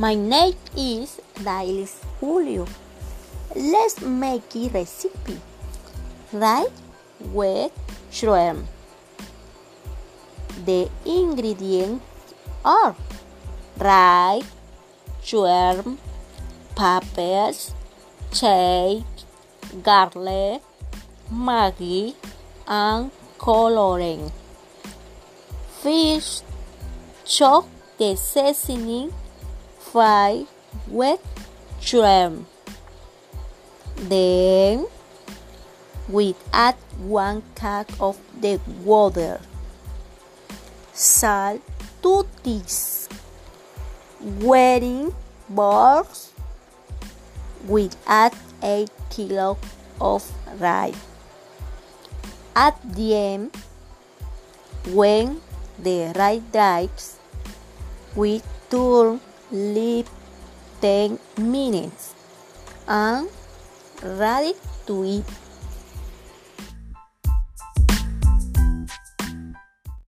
My name is Dailis Julio. Let's make a recipe. Right with shrimp. The ingredients are rice, shrimp, peppers, cheese, garlic, Maggi, and coloring. Fish, chop the seasoning, fry with shrimp. Then we add one cup of the water, salt to taste. Wedding box. we add 8 kilo of rice. At the end, when the rice dries, we turn leave 10 minutes and ready to eat.